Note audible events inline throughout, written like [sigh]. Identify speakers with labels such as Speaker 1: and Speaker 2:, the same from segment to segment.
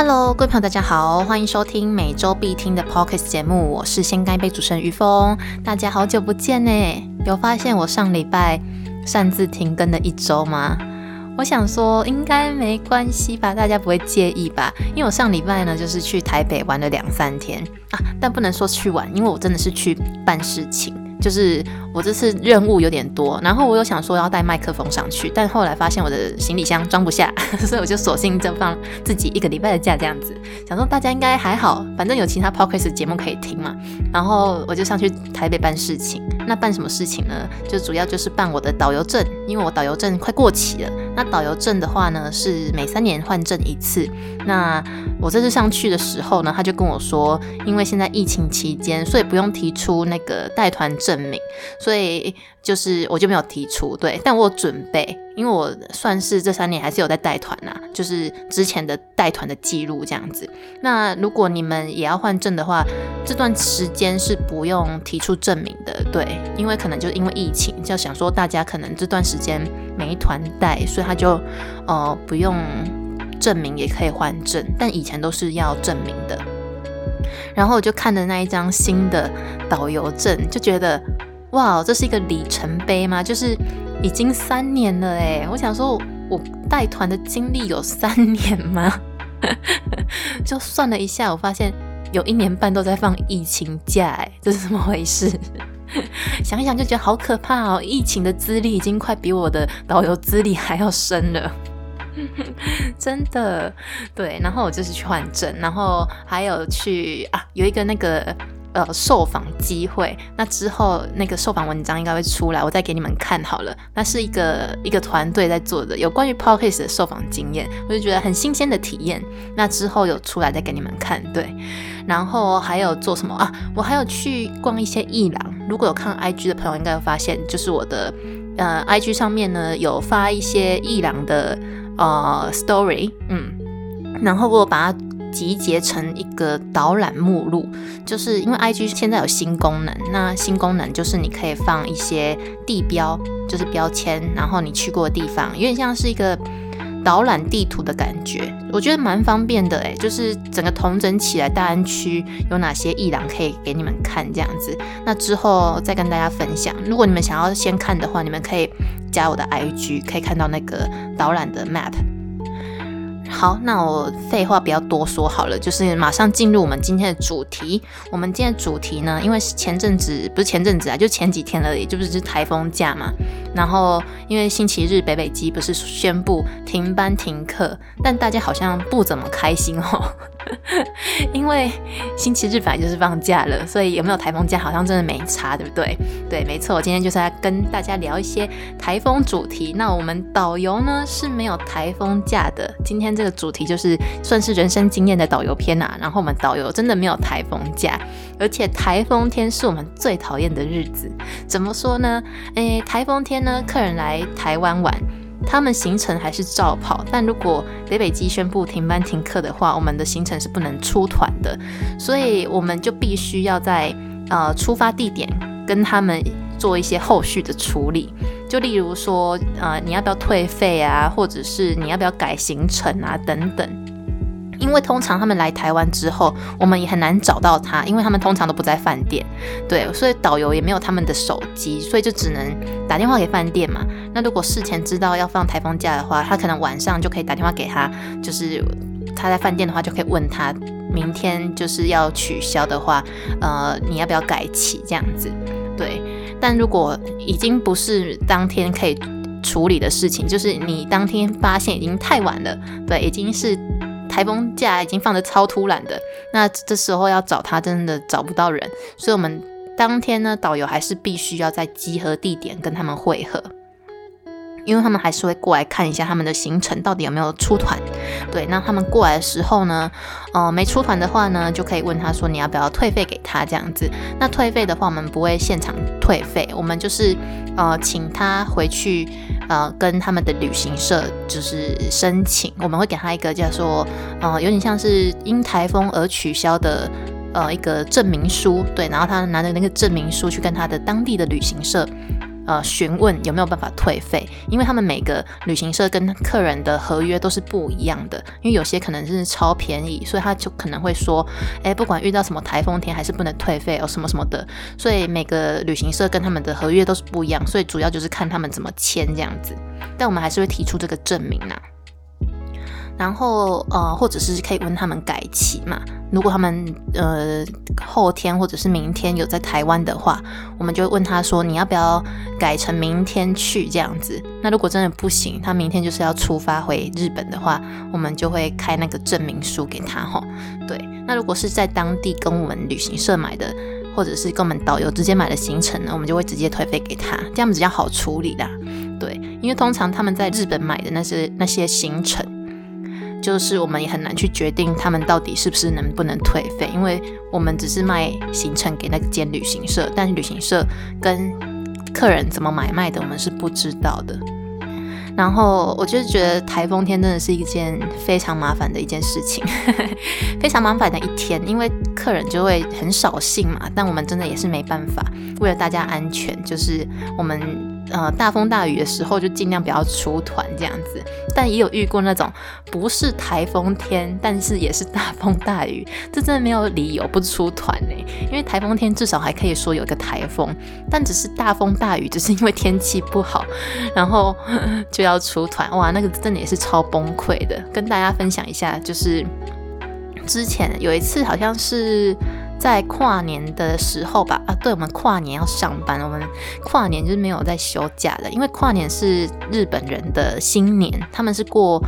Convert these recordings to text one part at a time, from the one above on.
Speaker 1: Hello，各位朋友，大家好，欢迎收听每周必听的 Podcast 节目，我是先干一杯主持人于峰。大家好久不见呢，有发现我上礼拜擅自停更了一周吗？我想说应该没关系吧，大家不会介意吧？因为我上礼拜呢就是去台北玩了两三天啊，但不能说去玩，因为我真的是去办事情。就是我这次任务有点多，然后我有想说要带麦克风上去，但后来发现我的行李箱装不下，[laughs] 所以我就索性就放自己一个礼拜的假这样子，想说大家应该还好，反正有其他 podcast 节目可以听嘛。然后我就上去台北办事情，那办什么事情呢？就主要就是办我的导游证，因为我导游证快过期了。那导游证的话呢，是每三年换证一次。那我这次上去的时候呢，他就跟我说，因为现在疫情期间，所以不用提出那个带团证明，所以就是我就没有提出。对，但我有准备，因为我算是这三年还是有在带团呐，就是之前的带团的记录这样子。那如果你们也要换证的话，这段时间是不用提出证明的。对，因为可能就因为疫情，就想说大家可能这段时间没团带，所以他就呃不用。证明也可以换证，但以前都是要证明的。然后我就看的那一张新的导游证，就觉得哇，这是一个里程碑吗？就是已经三年了哎！我想说，我带团的经历有三年吗？[laughs] 就算了一下，我发现有一年半都在放疫情假，哎，这是怎么回事？[laughs] 想一想就觉得好可怕哦！疫情的资历已经快比我的导游资历还要深了。[laughs] 真的，对，然后我就是去换证，然后还有去啊，有一个那个呃受访机会，那之后那个受访文章应该会出来，我再给你们看好了。那是一个一个团队在做的，有关于 podcast 的受访经验，我就觉得很新鲜的体验。那之后有出来再给你们看，对。然后还有做什么啊？我还有去逛一些艺廊，如果有看 IG 的朋友应该会发现，就是我的呃 IG 上面呢有发一些艺廊的。呃，story，嗯，然后我把它集结成一个导览目录，就是因为 IG 现在有新功能，那新功能就是你可以放一些地标，就是标签，然后你去过的地方，有点像是一个导览地图的感觉，我觉得蛮方便的诶，就是整个同整起来，大安区有哪些艺廊可以给你们看这样子，那之后再跟大家分享。如果你们想要先看的话，你们可以。加我的 IG 可以看到那个导览的 map。好，那我废话不要多说好了，就是马上进入我们今天的主题。我们今天主题呢，因为前阵子不是前阵子啊，就前几天而已，就不是台风假嘛。然后因为星期日北北机不是宣布停班停课，但大家好像不怎么开心哦。[laughs] 因为星期日本来就是放假了，所以有没有台风假好像真的没差，对不对？对，没错，我今天就是要跟大家聊一些台风主题。那我们导游呢是没有台风假的，今天这个主题就是算是人生经验的导游篇啊。然后我们导游真的没有台风假，而且台风天是我们最讨厌的日子。怎么说呢？诶，台风天呢，客人来台湾玩。他们行程还是照跑，但如果北北机宣布停班停课的话，我们的行程是不能出团的，所以我们就必须要在呃出发地点跟他们做一些后续的处理，就例如说呃你要不要退费啊，或者是你要不要改行程啊等等。因为通常他们来台湾之后，我们也很难找到他，因为他们通常都不在饭店，对，所以导游也没有他们的手机，所以就只能打电话给饭店嘛。那如果事前知道要放台风假的话，他可能晚上就可以打电话给他，就是他在饭店的话就可以问他，明天就是要取消的话，呃，你要不要改期这样子？对，但如果已经不是当天可以处理的事情，就是你当天发现已经太晚了，对，已经是。台风假已经放的超突然的，那这时候要找他真的找不到人，所以我们当天呢，导游还是必须要在集合地点跟他们会合。因为他们还是会过来看一下他们的行程到底有没有出团，对，那他们过来的时候呢，呃，没出团的话呢，就可以问他说你要不要退费给他这样子。那退费的话，我们不会现场退费，我们就是呃请他回去呃跟他们的旅行社就是申请，我们会给他一个叫做呃有点像是因台风而取消的呃一个证明书，对，然后他拿着那个证明书去跟他的当地的旅行社。呃询问有没有办法退费，因为他们每个旅行社跟客人的合约都是不一样的，因为有些可能是超便宜，所以他就可能会说，哎，不管遇到什么台风天还是不能退费哦，什么什么的，所以每个旅行社跟他们的合约都是不一样，所以主要就是看他们怎么签这样子，但我们还是会提出这个证明呐。然后呃，或者是可以问他们改期嘛。如果他们呃后天或者是明天有在台湾的话，我们就问他说你要不要改成明天去这样子。那如果真的不行，他明天就是要出发回日本的话，我们就会开那个证明书给他哈。对，那如果是在当地跟我们旅行社买的，或者是跟我们导游直接买的行程呢，我们就会直接退费给他，这样比较好处理啦。对，因为通常他们在日本买的那些那些行程。就是我们也很难去决定他们到底是不是能不能退费，因为我们只是卖行程给那间旅行社，但是旅行社跟客人怎么买卖的，我们是不知道的。然后我就觉得台风天真的是一件非常麻烦的一件事情，[laughs] 非常麻烦的一天，因为客人就会很扫兴嘛，但我们真的也是没办法，为了大家安全，就是我们。呃，大风大雨的时候就尽量不要出团这样子，但也有遇过那种不是台风天，但是也是大风大雨，这真的没有理由不出团呢。因为台风天至少还可以说有个台风，但只是大风大雨，只是因为天气不好，然后 [laughs] 就要出团，哇，那个真的也是超崩溃的。跟大家分享一下，就是之前有一次好像是。在跨年的时候吧，啊，对，我们跨年要上班，我们跨年就是没有在休假的，因为跨年是日本人的新年，他们是过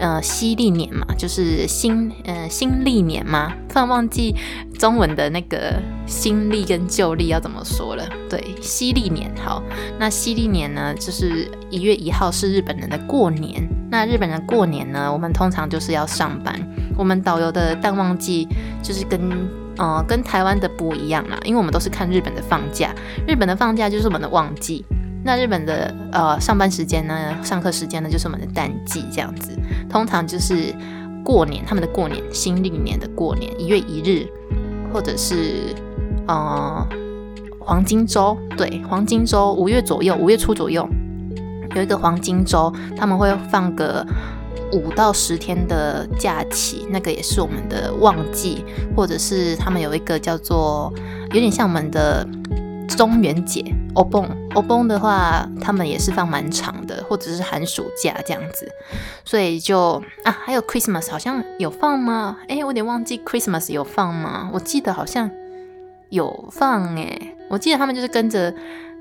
Speaker 1: 呃西历年嘛，就是新呃新历年嘛，突然忘记中文的那个新历跟旧历要怎么说了。对，西历年好，那西历年呢，就是一月一号是日本人的过年，那日本人过年呢，我们通常就是要上班，我们导游的淡旺季就是跟。呃，跟台湾的不一样啦，因为我们都是看日本的放假，日本的放假就是我们的旺季，那日本的呃上班时间呢，上课时间呢就是我们的淡季这样子，通常就是过年，他们的过年，新历年的过年，一月一日，或者是呃黄金周，对，黄金周五月左右，五月初左右有一个黄金周，他们会放个。五到十天的假期，那个也是我们的旺季，或者是他们有一个叫做有点像我们的中元节欧蹦欧蹦的话，他们也是放蛮长的，或者是寒暑假这样子。所以就啊，还有 Christmas 好像有放吗？哎，我有点忘记 Christmas 有放吗？我记得好像有放哎，我记得他们就是跟着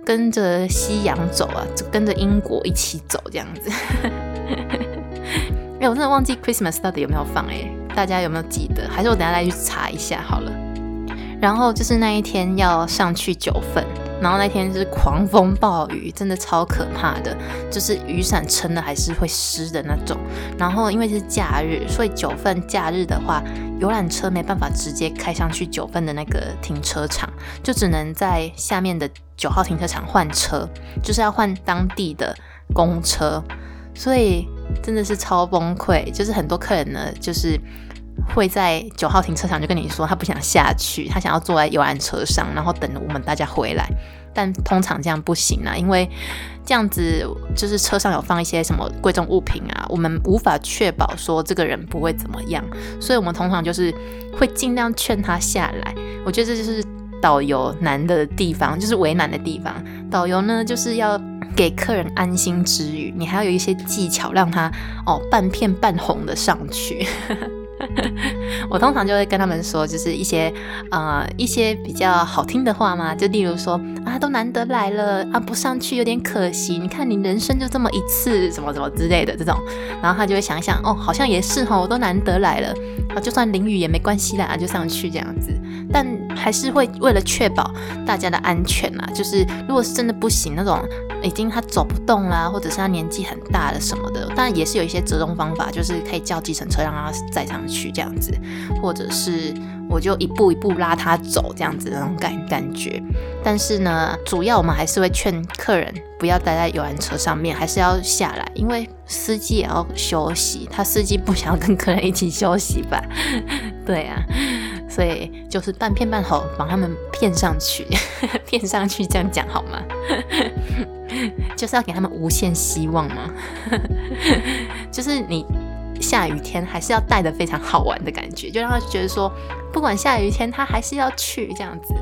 Speaker 1: 跟着西洋走啊，就跟着英国一起走这样子。[laughs] 我真的忘记 Christmas 到底有没有放哎，大家有没有记得？还是我等下再去查一下好了。然后就是那一天要上去九份，然后那天是狂风暴雨，真的超可怕的，就是雨伞撑的还是会湿的那种。然后因为是假日，所以九份假日的话，游览车没办法直接开上去九份的那个停车场，就只能在下面的九号停车场换车，就是要换当地的公车，所以。真的是超崩溃，就是很多客人呢，就是会在九号停车场就跟你说他不想下去，他想要坐在游览车上，然后等我们大家回来。但通常这样不行啊，因为这样子就是车上有放一些什么贵重物品啊，我们无法确保说这个人不会怎么样，所以我们通常就是会尽量劝他下来。我觉得这就是导游难的地方，就是为难的地方。导游呢，就是要。给客人安心之余，你还要有一些技巧，让他哦半片半红的上去。[laughs] 我通常就会跟他们说，就是一些呃一些比较好听的话嘛，就例如说啊，都难得来了啊，不上去有点可惜。你看你人生就这么一次，什么什么之类的这种，然后他就会想想，哦，好像也是哈，我都难得来了啊，就算淋雨也没关系啦，就上去这样子。但还是会为了确保大家的安全啊，就是如果是真的不行那种。已经他走不动啦，或者是他年纪很大了什么的，当然也是有一些折中方法，就是可以叫计程车让他载上去这样子，或者是我就一步一步拉他走这样子那种感感觉。但是呢，主要我们还是会劝客人不要待在游览车上面，还是要下来，因为司机也要休息，他司机不想要跟客人一起休息吧？[laughs] 对啊，所以就是半骗半哄，把他们骗上去，[laughs] 骗上去这样讲好吗？[laughs] 就是要给他们无限希望嘛。[laughs] 就是你下雨天还是要带的非常好玩的感觉，就让他觉得说，不管下雨天他还是要去这样子。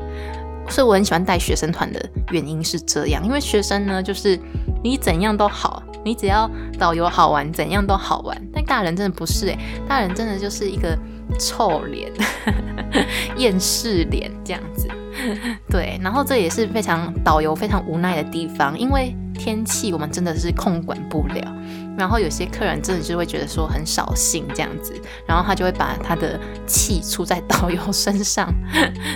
Speaker 1: 所以我很喜欢带学生团的原因是这样，因为学生呢，就是你怎样都好，你只要导游好玩，怎样都好玩。但大人真的不是诶，大人真的就是一个臭脸、厌世脸这样子。对，然后这也是非常导游非常无奈的地方，因为天气我们真的是控管不了。然后有些客人真的就会觉得说很扫兴这样子，然后他就会把他的气出在导游身上，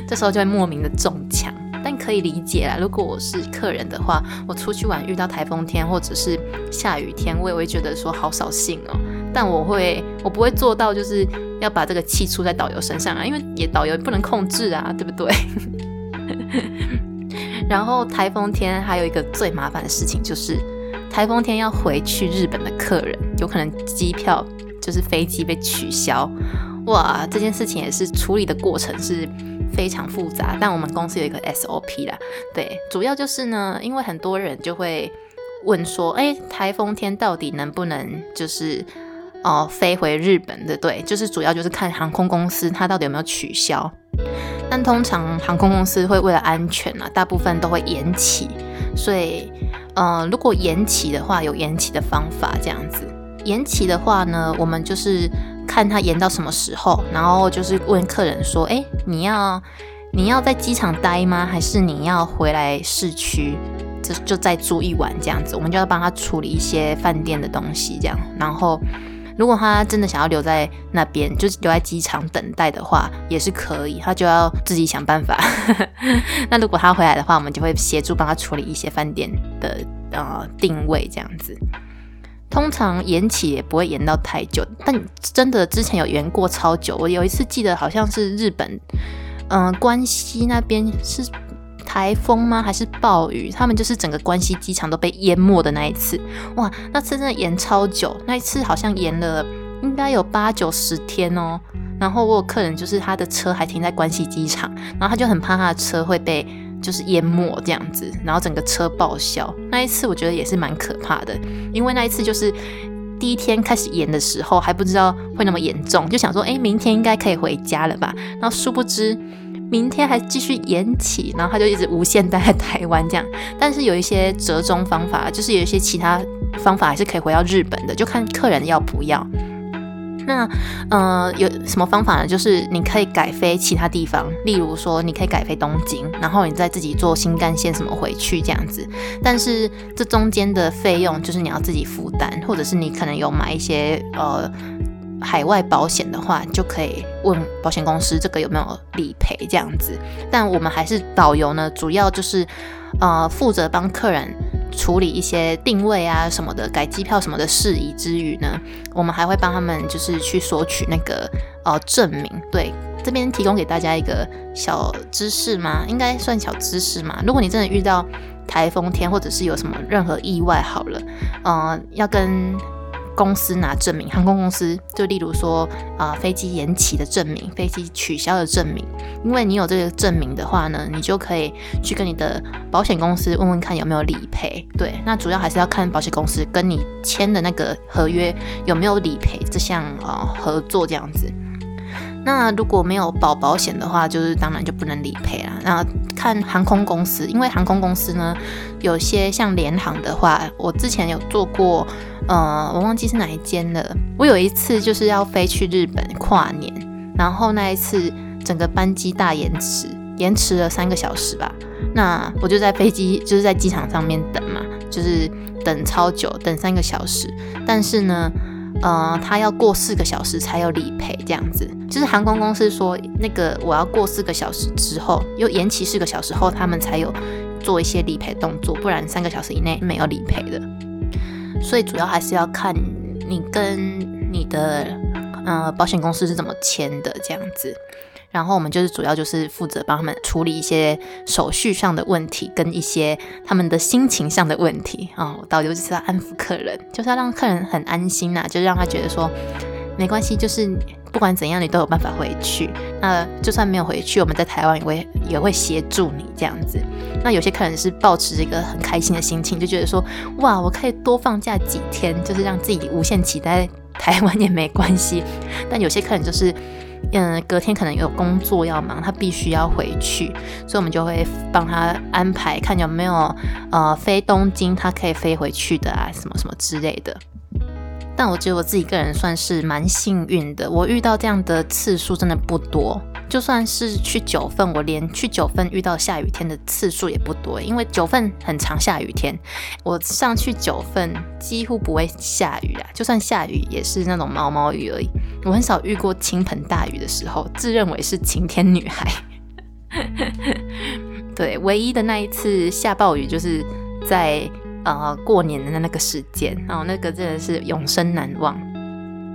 Speaker 1: 这时候就会莫名的中枪。但可以理解啦，如果我是客人的话，我出去玩遇到台风天或者是下雨天，我也会觉得说好扫兴哦。但我会，我不会做到就是要把这个气出在导游身上啊，因为也导游不能控制啊，对不对？[laughs] 然后台风天还有一个最麻烦的事情就是。台风天要回去日本的客人，有可能机票就是飞机被取消，哇！这件事情也是处理的过程是非常复杂，但我们公司有一个 SOP 啦，对，主要就是呢，因为很多人就会问说，哎，台风天到底能不能就是哦飞回日本的？对，就是主要就是看航空公司它到底有没有取消，但通常航空公司会为了安全啊，大部分都会延期，所以。呃，如果延期的话，有延期的方法，这样子。延期的话呢，我们就是看它延到什么时候，然后就是问客人说，哎，你要你要在机场待吗？还是你要回来市区，就就再住一晚这样子？我们就要帮他处理一些饭店的东西，这样，然后。如果他真的想要留在那边，就是留在机场等待的话，也是可以，他就要自己想办法。[laughs] 那如果他回来的话，我们就会协助帮他处理一些饭店的呃定位这样子。通常延期也不会延到太久，但真的之前有延过超久。我有一次记得好像是日本，嗯，关西那边是。台风吗？还是暴雨？他们就是整个关西机场都被淹没的那一次，哇！那次真的延超久，那一次好像延了应该有八九十天哦。然后我有客人就是他的车还停在关西机场，然后他就很怕他的车会被就是淹没这样子，然后整个车报销。那一次我觉得也是蛮可怕的，因为那一次就是第一天开始延的时候还不知道会那么严重，就想说哎，明天应该可以回家了吧？然后殊不知。明天还继续延期，然后他就一直无限待在台湾这样。但是有一些折中方法，就是有一些其他方法还是可以回到日本的，就看客人要不要。那呃，有什么方法呢？就是你可以改飞其他地方，例如说你可以改飞东京，然后你再自己坐新干线什么回去这样子。但是这中间的费用就是你要自己负担，或者是你可能有买一些呃。海外保险的话，就可以问保险公司这个有没有理赔这样子。但我们还是导游呢，主要就是呃负责帮客人处理一些定位啊什么的、改机票什么的事宜之余呢，我们还会帮他们就是去索取那个呃证明。对，这边提供给大家一个小知识吗？应该算小知识嘛。如果你真的遇到台风天或者是有什么任何意外，好了，呃，要跟。公司拿证明，航空公司就例如说啊，飞机延期的证明，飞机取消的证明。因为你有这个证明的话呢，你就可以去跟你的保险公司问问看有没有理赔。对，那主要还是要看保险公司跟你签的那个合约有没有理赔这项啊合作这样子。那如果没有保保险的话，就是当然就不能理赔啦。那看航空公司，因为航空公司呢，有些像联航的话，我之前有做过，呃，我忘记是哪一间了。我有一次就是要飞去日本跨年，然后那一次整个班机大延迟，延迟了三个小时吧。那我就在飞机就是在机场上面等嘛，就是等超久，等三个小时。但是呢。呃，他要过四个小时才有理赔，这样子，就是航空公司说那个我要过四个小时之后，又延期四个小时后，他们才有做一些理赔动作，不然三个小时以内没有理赔的。所以主要还是要看你跟你的呃保险公司是怎么签的，这样子。然后我们就是主要就是负责帮他们处理一些手续上的问题，跟一些他们的心情上的问题啊。导游就是要安抚客人，就是要让客人很安心呐，就让他觉得说没关系，就是。不管怎样，你都有办法回去。那就算没有回去，我们在台湾也会也会协助你这样子。那有些客人是抱持一个很开心的心情，就觉得说，哇，我可以多放假几天，就是让自己无限期待台湾也没关系。但有些客人就是。嗯，隔天可能有工作要忙，他必须要回去，所以我们就会帮他安排，看有没有呃飞东京，他可以飞回去的啊，什么什么之类的。但我觉得我自己个人算是蛮幸运的，我遇到这样的次数真的不多。就算是去九份，我连去九份遇到下雨天的次数也不多，因为九份很常下雨天。我上去九份几乎不会下雨啊，就算下雨也是那种毛毛雨而已。我很少遇过倾盆大雨的时候，自认为是晴天女孩。[laughs] 对，唯一的那一次下暴雨就是在呃过年的那个时间，然后那个真的是永生难忘。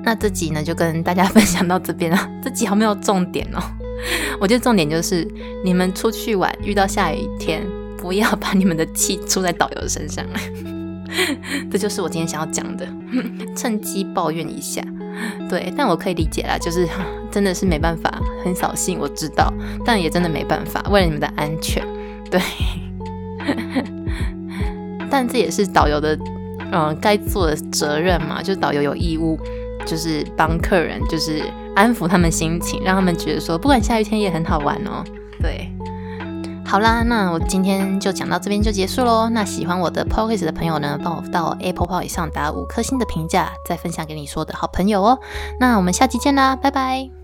Speaker 1: 那这集呢就跟大家分享到这边了，这集好没有重点哦。[laughs] 我觉得重点就是，你们出去玩遇到下雨天，不要把你们的气出在导游身上。[laughs] 这就是我今天想要讲的，[laughs] 趁机抱怨一下。对，但我可以理解啦，就是 [sighs] 真的是没办法，很扫兴，我知道，但也真的没办法，为了你们的安全。对，但这也是导游的，嗯，该做的责任嘛，就是导游有义务。就是帮客人，就是安抚他们心情，让他们觉得说，不管下雨天也很好玩哦。对，好啦，那我今天就讲到这边就结束喽。那喜欢我的 podcast 的朋友呢，帮我到 Apple p o 以上打五颗星的评价，再分享给你说的好朋友哦。那我们下期见啦，拜拜。